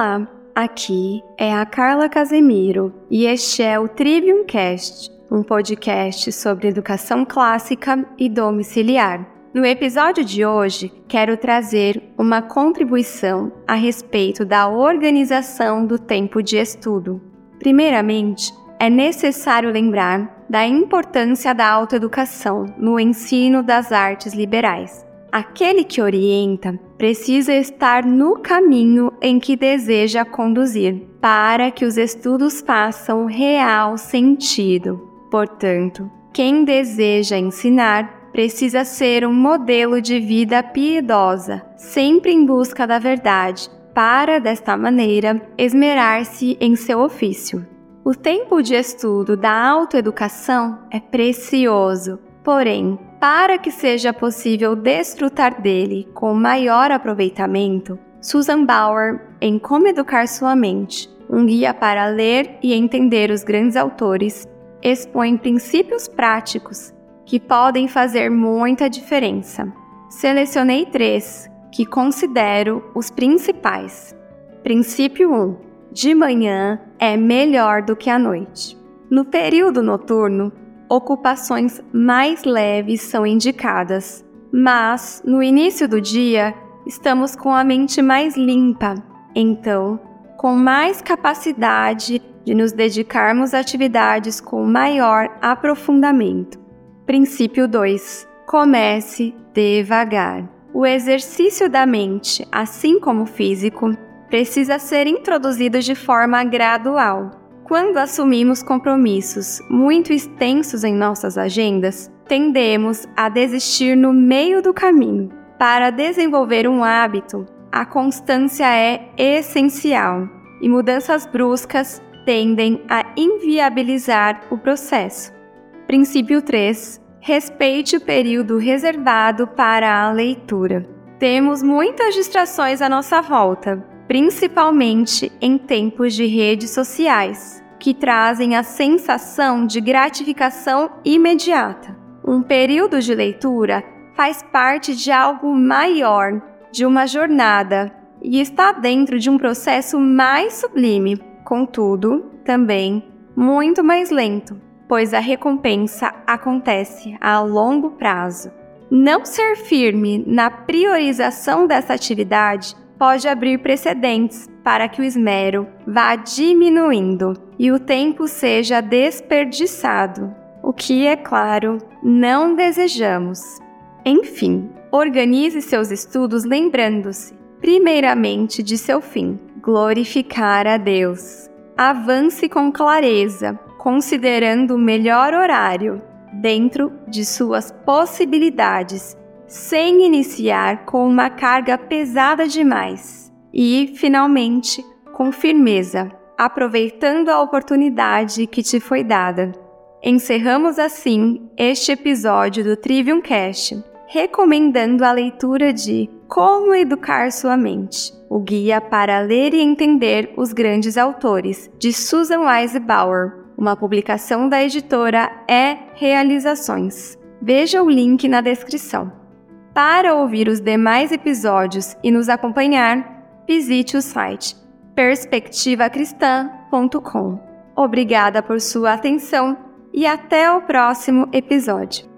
Olá, aqui é a Carla Casemiro e este é o Trivium Cast, um podcast sobre educação clássica e domiciliar. No episódio de hoje, quero trazer uma contribuição a respeito da organização do tempo de estudo. Primeiramente, é necessário lembrar da importância da autoeducação no ensino das artes liberais. Aquele que orienta precisa estar no caminho em que deseja conduzir, para que os estudos façam real sentido. Portanto, quem deseja ensinar precisa ser um modelo de vida piedosa, sempre em busca da verdade, para, desta maneira, esmerar-se em seu ofício. O tempo de estudo da autoeducação é precioso, porém, para que seja possível desfrutar dele com maior aproveitamento, Susan Bauer, em Como Educar Sua Mente, um guia para ler e entender os grandes autores, expõe princípios práticos que podem fazer muita diferença. Selecionei três que considero os principais. Princípio 1: De manhã é melhor do que à noite. No período noturno, ocupações mais leves são indicadas, mas no início do dia estamos com a mente mais limpa, então, com mais capacidade de nos dedicarmos a atividades com maior aprofundamento. Princípio 2: Comece devagar. O exercício da mente, assim como o físico, precisa ser introduzido de forma gradual quando assumimos compromissos muito extensos em nossas agendas, tendemos a desistir no meio do caminho. Para desenvolver um hábito, a constância é essencial e mudanças bruscas tendem a inviabilizar o processo. Princípio 3. Respeite o período reservado para a leitura. Temos muitas distrações à nossa volta, principalmente em tempos de redes sociais, que trazem a sensação de gratificação imediata. Um período de leitura faz parte de algo maior, de uma jornada, e está dentro de um processo mais sublime, contudo, também muito mais lento, pois a recompensa acontece a longo prazo. Não ser firme na priorização dessa atividade pode abrir precedentes para que o esmero vá diminuindo e o tempo seja desperdiçado, o que, é claro, não desejamos. Enfim, organize seus estudos lembrando-se, primeiramente, de seu fim: glorificar a Deus. Avance com clareza, considerando o melhor horário, dentro de suas possibilidades sem iniciar com uma carga pesada demais e, finalmente, com firmeza, aproveitando a oportunidade que te foi dada. Encerramos assim este episódio do Trivium Cast, recomendando a leitura de Como Educar Sua Mente, o guia para ler e entender os grandes autores, de Susan Wise Bauer, uma publicação da editora E Realizações. Veja o link na descrição. Para ouvir os demais episódios e nos acompanhar, visite o site perspectivacristã.com. Obrigada por sua atenção e até o próximo episódio.